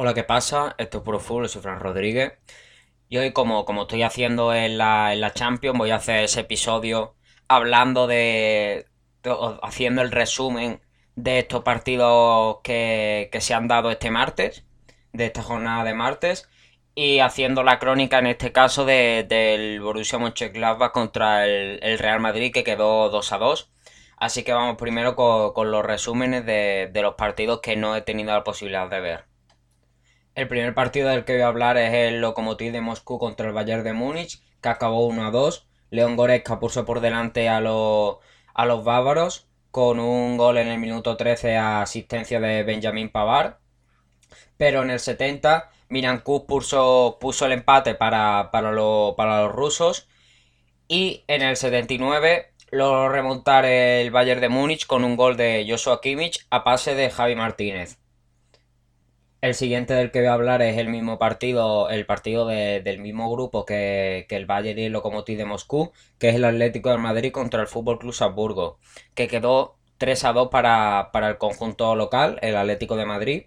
Hola, ¿qué pasa? Esto es Puro Fútbol, soy Fran Rodríguez. Y hoy, como, como estoy haciendo en la, en la Champions, voy a hacer ese episodio hablando de, haciendo el resumen de estos partidos que, que se han dado este martes, de esta jornada de martes, y haciendo la crónica en este caso de- del Borussia Mönchengladbach contra el, el Real Madrid que quedó 2 a 2. Así que vamos primero con, con los resúmenes de, de los partidos que no he tenido la posibilidad de ver. El primer partido del que voy a hablar es el Lokomotiv de Moscú contra el Bayern de Múnich, que acabó 1 a 2. León Goretzka puso por delante a los, a los bávaros con un gol en el minuto 13 a asistencia de Benjamin Pavard. Pero en el 70 Miran Kuz puso, puso el empate para, para, para los rusos. Y en el 79 lo remontar el Bayern de Múnich con un gol de Joshua Kimmich a pase de Javi Martínez. El siguiente del que voy a hablar es el mismo partido, el partido de- del mismo grupo que, que el Bayern y el Lokomotiv de Moscú, que es el Atlético de Madrid contra el Fútbol Club Salzburgo, que quedó 3 a 2 para, para el conjunto local, el Atlético de Madrid.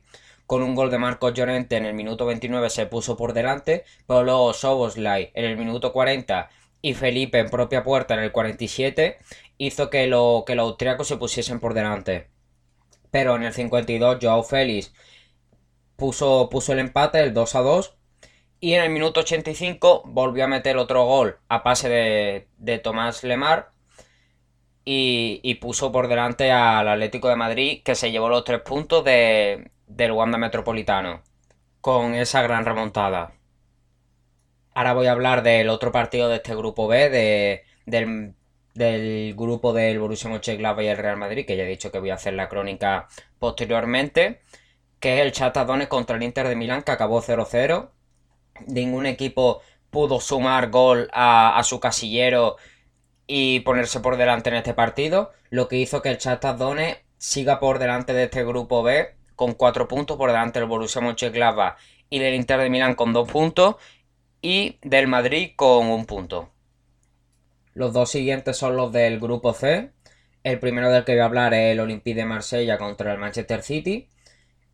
Con un gol de Marcos Llorente en el minuto 29 se puso por delante, pero luego Soboslai en el minuto 40 y Felipe en propia puerta en el 47 hizo que, lo, que los austriacos se pusiesen por delante. Pero en el 52 Joao Félix puso, el empate, el 2 a 2. Y en el minuto 85 volvió a meter otro gol a pase de, Tomás Lemar. Y, puso por delante al Atlético de Madrid, que se llevó los tres puntos de, del Wanda Metropolitano. Con esa gran remontada. Ahora voy a hablar del otro partido de este grupo B, de, del, del grupo del Borussia Mönchengladbach y el Real Madrid, que ya he dicho que voy a hacer la crónica posteriormente que es el Shakhtar contra el Inter de Milán, que acabó 0-0. Ningún equipo pudo sumar gol a, su casillero y ponerse por delante en este partido, lo que hizo que el Shakhtar siga por delante de este grupo B con 4 puntos, por delante del Borussia Mönchengladbach y del Inter de Milán con 2 puntos y del Madrid con 1 punto. Los dos siguientes son los del grupo C. El primero del que voy a hablar es el Olympique de Marsella contra el Manchester City.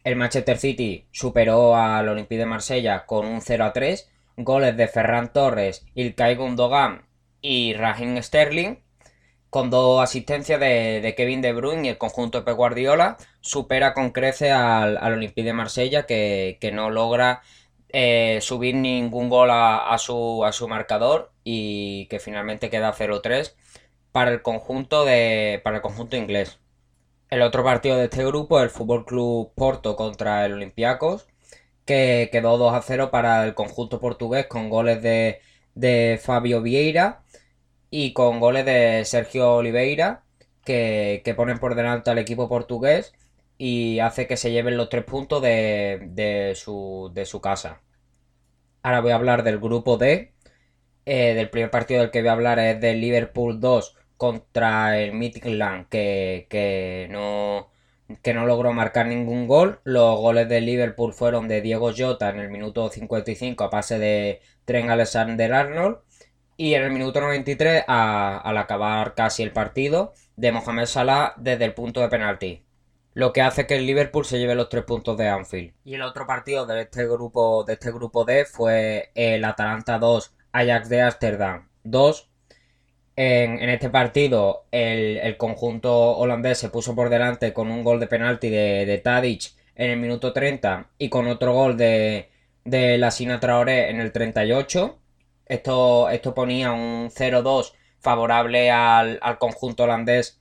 El Manchester City superó al Olympique de Marsella con un 0 a 3. Goles de Ferran Torres, Ilkay Gundogan y Raheem Sterling. Con dos asistencias de, Kevin De Bruyne y el conjunto de Pep Guardiola. Supera con crece al, al Olympique de Marsella que, que no logra eh, subir ningún gol a, a su, a su marcador y que finalmente queda 0-3 para el conjunto de para el conjunto inglés. El otro partido de este grupo es el Fútbol Club Porto contra el Olympiacos, que quedó 2 a 0 para el conjunto portugués con goles de, de Fabio Vieira y con goles de Sergio Oliveira, que, que ponen por delante al equipo portugués y hace que se lleven los tres puntos de, de su, de su casa. Ahora voy a hablar del grupo D. Eh, del primer partido del que voy a hablar es del Liverpool 2 contra el Midland, que, que no, que no logró marcar ningún gol. Los goles del Liverpool fueron de Diego Jota en el minuto 55 a pase de Trent Alexander-Arnold. Y en el minuto 93, a- al acabar casi el partido, de Mohamed Salah desde el punto de penalti. Lo que hace que el Liverpool se lleve los tres puntos de Anfield. Y el otro partido de este grupo, de este grupo D fue el Atalanta 2, Ajax de Ámsterdam 2. En, este partido, el, el conjunto holandés se puso por delante con un gol de penalti de, de Tadic en el minuto 30 y con otro gol de, de la Sina Traoré en el 38. Esto, esto ponía un 0-2 favorable al, al conjunto holandés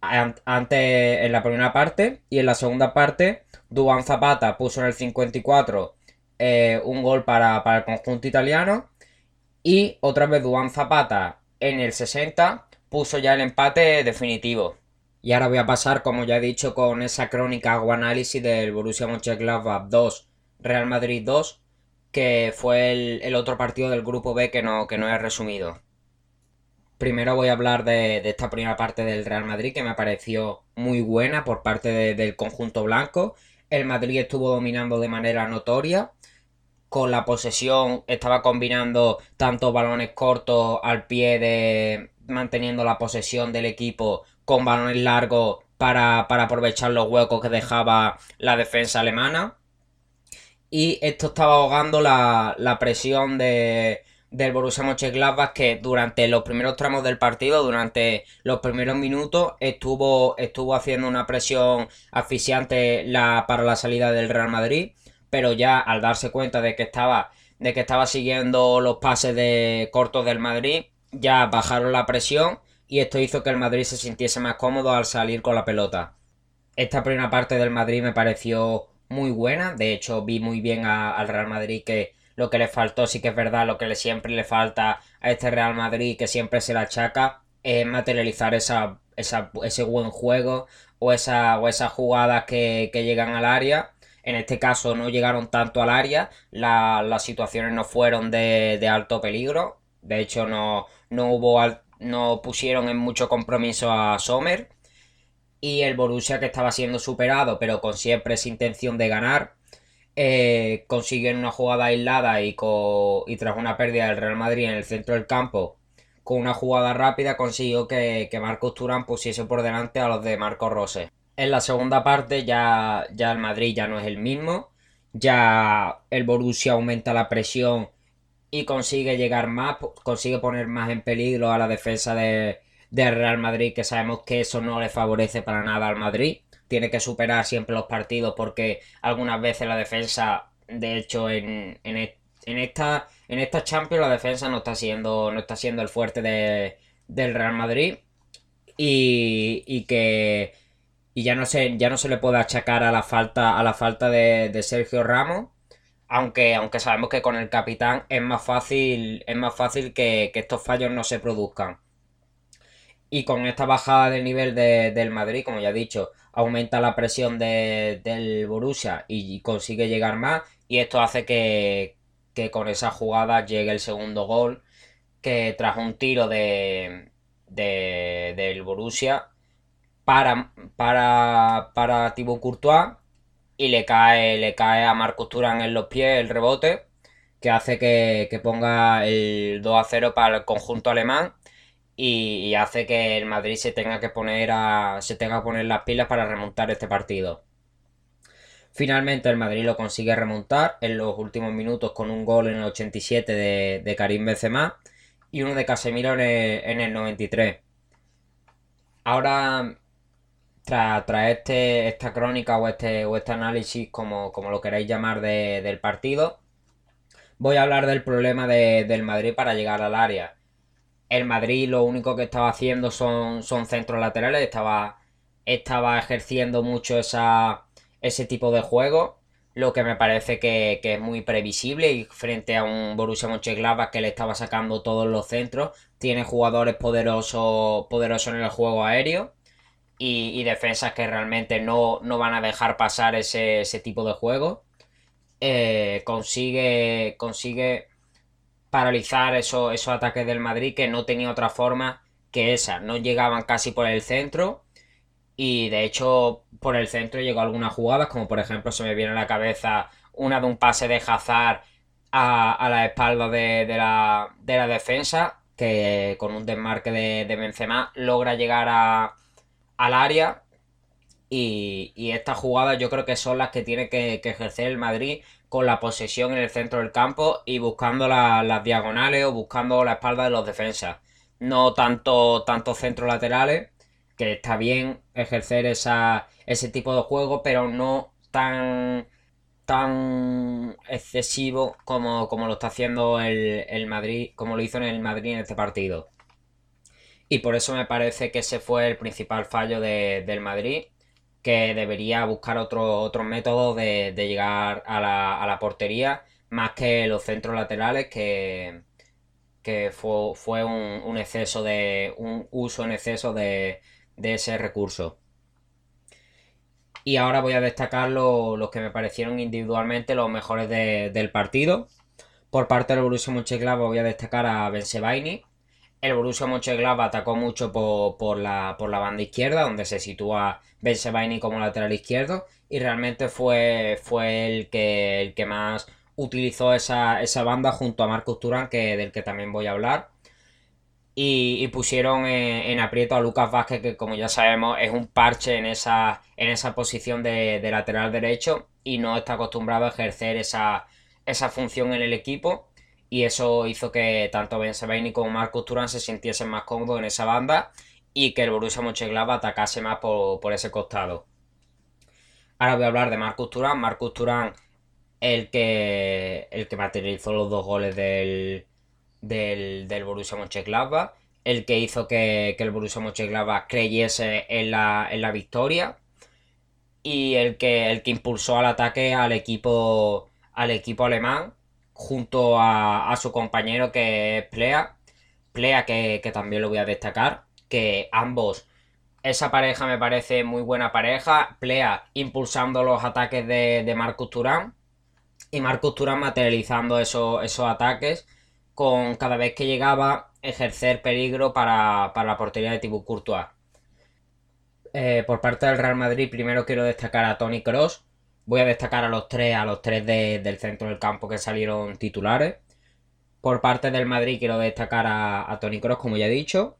an- antes en la primera parte y en la segunda parte Duban Zapata puso en el 54 eh, un gol para, para el conjunto italiano y otra vez Duban Zapata en el 60 puso ya el empate definitivo. Y ahora voy a pasar, como ya he dicho, con esa crónica o análisis del Borussia Mönchengladbach 2, Real Madrid 2, que fue el, otro partido del grupo B que no, que no he resumido. Primero voy a hablar de, esta primera parte del Real Madrid que me pareció muy buena por parte de- del conjunto blanco. El Madrid estuvo dominando de manera notoria. Con la posesión estaba combinando tanto balones cortos al pie de manteniendo la posesión del equipo con balones largos para, para aprovechar los huecos que dejaba la defensa alemana. y esto estaba ahogando la, la presión de, del Borussia Mönchengladbach que durante los primeros tramos del partido, durante los primeros minutos, estuvo, estuvo haciendo una presión asfixiante la, para la salida del Real Madrid, pero ya al darse cuenta de que estaba, de que estaba siguiendo los pases de cortos del Madrid, ya bajaron la presión y esto hizo que el Madrid se sintiese más cómodo al salir con la pelota. Esta primera parte del Madrid me pareció muy buena, de hecho vi muy bien al Real Madrid que lo que le faltó, sí que es verdad, lo que le, siempre le falta a este Real Madrid, que siempre se la achaca, es materializar esa, ese buen juego o, esa, o esas jugadas que, llegan al área. En este caso no llegaron tanto al área, las situaciones no fueron de, alto peligro, de hecho no, no hubo no pusieron en mucho compromiso a Sommer y el Borussia que estaba siendo superado pero con siempre esa intención de ganar eh, consiguen una jugada aislada y, y tras una pérdida del Real Madrid en el centro del campo, con una jugada rápida consiguió que, que Marcos Turán pusiese por delante a los de Marco Rose. En la segunda parte ya, ya el Madrid ya no es el mismo, ya el Borussia aumenta la presión y consigue llegar más, consigue poner más en peligro a la defensa de, del Real Madrid, que sabemos que eso no le favorece para nada al Madrid. Tiene que superar siempre los partidos porque algunas veces la defensa, de hecho, en, en, esta en esta Champions la defensa no está siendo no está siendo el fuerte de, del Real Madrid. Y, y que y ya no se ya no se le puede achacar a la falta a la falta de, Sergio Ramos aunque aunque sabemos que con el capitán es más fácil es más fácil que, que estos fallos no se produzcan. Y con esta bajada de nivel del Madrid como ya he dicho aumenta la presión del Borussia y consigue llegar más y esto hace que, con esa jugada llegue el segundo gol que tras un tiro de, del Borussia para, para, para Thibaut Courtois y le cae, le cae a Marcus Turán en los pies el rebote que hace que, que ponga el 2 a 0 para el conjunto alemán y, hace que el Madrid se tenga que poner a, se tenga que poner las pilas para remontar este partido. Finalmente el Madrid lo consigue remontar en los últimos minutos con un gol en el 87 de, Karim Benzema y uno de Casemiro en el, 93. Ahora, tras, este, esta crónica o este, o este análisis, como, como lo queráis llamar, del partido, voy a hablar del problema del Madrid para llegar al área. El Madrid lo único que estaba haciendo son, son centros laterales, estaba, estaba ejerciendo mucho esa, ese tipo de juego, lo que me parece que, es muy previsible y frente a un Borussia Mönchengladbach que le estaba sacando todos los centros, tiene jugadores poderosos, poderosos en el juego aéreo y, defensas que realmente no, van a dejar pasar ese, tipo de juego. Eh, consigue, consigue paralizar esos, esos ataques del Madrid que no tenía otra forma que esa. No llegaban casi por el centro y de hecho por el centro llegó algunas jugadas como por ejemplo se me viene a la cabeza una de un pase de Hazard a, la espalda de, la, defensa que con un desmarque de, de Benzema logra llegar a, al área y, estas jugadas yo creo que son las que tiene que, ejercer el Madrid con la posesión en el centro del campo y buscando las diagonales o buscando la espalda de los defensas. No tanto, tanto centros laterales, que está bien ejercer esa, ese tipo de juego, pero no tan, tan excesivo como, como lo está haciendo el, Madrid, como lo hizo en el Madrid en este partido. Y por eso me parece que ese fue el principal fallo del Madrid que debería buscar otro, otros métodos de, llegar a la, portería más que los centros laterales que, que fue, un, exceso de un uso en exceso de, ese recurso. Y ahora voy a destacar los que me parecieron individualmente los mejores del partido. Por parte del Borussia Mönchengladbach voy a destacar a Ben Sebaini el Borussia Mönchengladbach atacó mucho por, la, por la banda izquierda, donde se sitúa Ben Sebaini como lateral izquierdo, y realmente fue, fue el, que, el que más utilizó esa, banda junto a Marcus Turán, que, del que también voy a hablar. y, pusieron en, aprieto a Lucas Vázquez, que como ya sabemos es un parche en esa, en esa posición de, lateral derecho y no está acostumbrado a ejercer esa, esa función en el equipo. Y eso hizo que tanto Ben Sebaini como Marcus Turán se sintiesen más cómodos en esa banda y que el Borussia Mönchengladbach atacase más por, por ese costado. Ahora voy a hablar de Marcus Turán. Marcus Turán, el que, el que materializó los dos goles del, del, del Borussia Mönchengladbach, el que hizo que, el Borussia Mönchengladbach creyese en la, en la victoria y el que, el que impulsó al ataque al equipo, al equipo alemán junto a, su compañero que es Plea. Plea que, también lo voy a destacar, que ambos, esa pareja me parece muy buena pareja. Plea impulsando los ataques de, de Marcus Turán y Marcus Turán materializando esos, esos ataques con cada vez que llegaba ejercer peligro para, la portería de Thibaut Courtois. Eh, por parte del Real Madrid, primero quiero destacar a Tony Cross. Voy a destacar a los tres, a los tres del centro del campo que salieron titulares. Por parte del Madrid quiero destacar a, Tony Cross, como ya he dicho.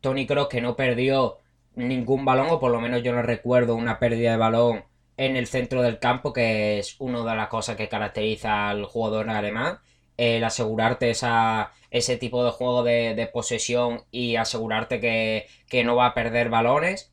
Tony Cross que no perdió ningún balón, o por lo menos yo no recuerdo una pérdida de balón en el centro del campo, que es una de las cosas que caracteriza al jugador alemán el asegurarte esa, ese tipo de juego de, posesión y asegurarte que, no va a perder balones.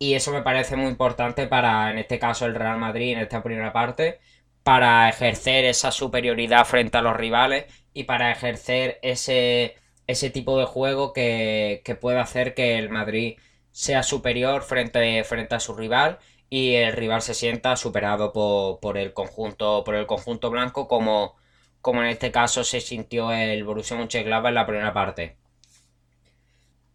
Y eso me parece muy importante para, en este caso, el Real Madrid en esta primera parte, para ejercer esa superioridad frente a los rivales y para ejercer ese, ese tipo de juego que, que puede hacer que el Madrid sea superior frente, frente a su rival y el rival se sienta superado por, por, el conjunto por el conjunto blanco como, como en este caso se sintió el Borussia Mönchengladbach en la primera parte.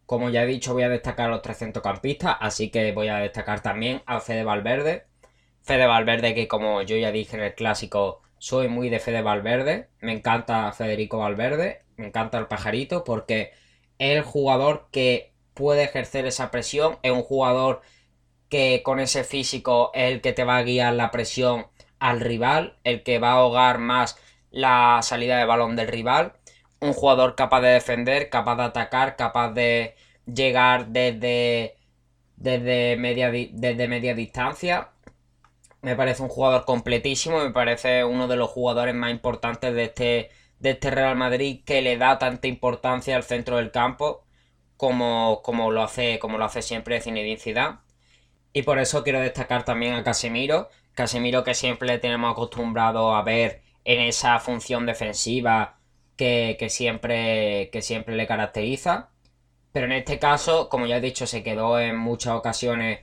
Como ya he dicho, voy a destacar a los tres centrocampistas, así que voy a destacar también a Fede Valverde. Fede Valverde, que como yo ya dije en el clásico, soy muy de Fede Valverde. Me encanta Federico Valverde, me encanta el pajarito, porque es el jugador que puede ejercer esa presión, es un jugador que con ese físico es el que te va a guiar la presión al rival, el que va a ahogar más la salida de balón del rival. Un jugador capaz de defender, capaz de atacar, capaz de llegar desde, desde, media, desde media distancia. Me parece un jugador completísimo, me parece uno de los jugadores más importantes de este, de este Real Madrid que le da tanta importancia al centro del campo como, como, lo, hace, como lo hace siempre Zinedine Zidane. Y por eso quiero destacar también a Casemiro. Casemiro que siempre tenemos acostumbrado a ver en esa función defensiva que, siempre, que siempre le caracteriza. Pero en este caso, como ya he dicho, se quedó en muchas ocasiones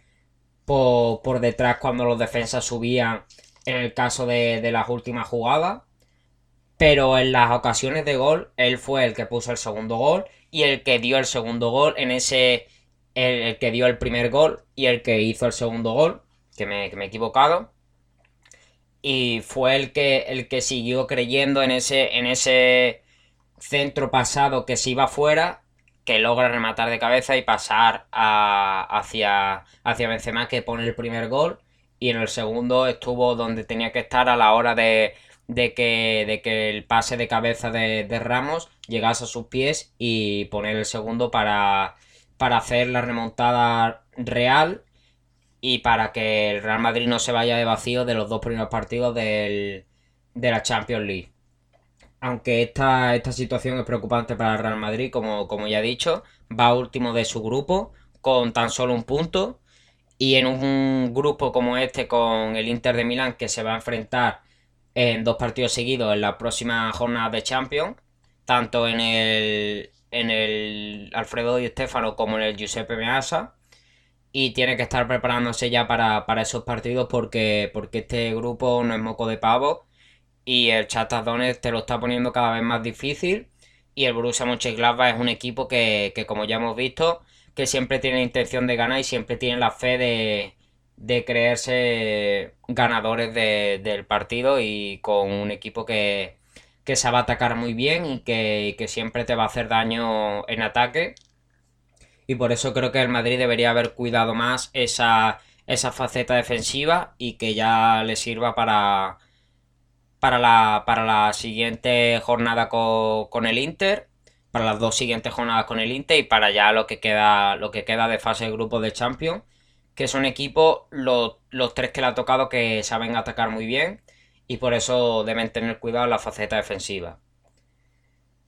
por, detrás cuando los defensas subían en el caso de, las últimas jugadas. Pero en las ocasiones de gol, él fue el que puso el segundo gol y el que dio el segundo gol en ese. El, que dio el primer gol y el que hizo el segundo gol, que me, que me he equivocado y fue el que, el que siguió creyendo en ese, en ese centro pasado que se iba fuera, que logra rematar de cabeza y pasar hacia, hacia Benzema que pone el primer gol y en el segundo estuvo donde tenía que estar a la hora de, de, que, de que el pase de cabeza de, de, Ramos llegase a sus pies y poner el segundo para, para hacer la remontada real y para que el Real Madrid no se vaya de vacío de los dos primeros partidos de la Champions League. Aunque esta, esta situación es preocupante para el Real Madrid, como, como ya he dicho, va último de su grupo con tan solo un punto. Y en un grupo como este con el Inter de Milán que se va a enfrentar en dos partidos seguidos en la próxima jornada de Champions, tanto en el, en el Alfredo Di Stefano como en el Giuseppe Meazza, y tiene que estar preparándose ya para, esos partidos porque, porque este grupo no es moco de pavo y el Shakhtar te lo está poniendo cada vez más difícil y el Borussia Mönchengladbach es un equipo que, como ya hemos visto que siempre tiene intención de ganar y siempre tiene la fe de, de creerse ganadores del partido y con un equipo que, que sabe atacar muy bien y que, que siempre te va a hacer daño en ataque. Y por eso creo que el Madrid debería haber cuidado más esa, esa faceta defensiva y que ya le sirva para, para, la, para la siguiente jornada con, el Inter para las dos siguientes jornadas con el Inter y para ya lo que queda, lo que queda de fase de grupo de Champions, que son equipos, los, los tres que le ha tocado que saben atacar muy bien y por eso deben tener cuidado en la faceta defensiva.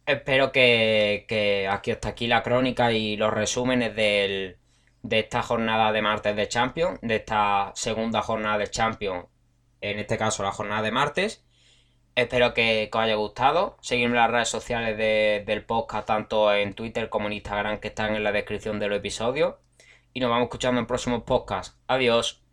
Espero que, aquí hasta aquí la crónica y los resúmenes de esta jornada de martes de Champions, de esta segunda jornada de Champions, en este caso la jornada de martes. Espero que, os haya gustado. Seguidme en las redes sociales del podcast, tanto en Twitter como en Instagram, que están en la descripción del episodio. Y nos vamos escuchando en próximos podcasts. Adiós.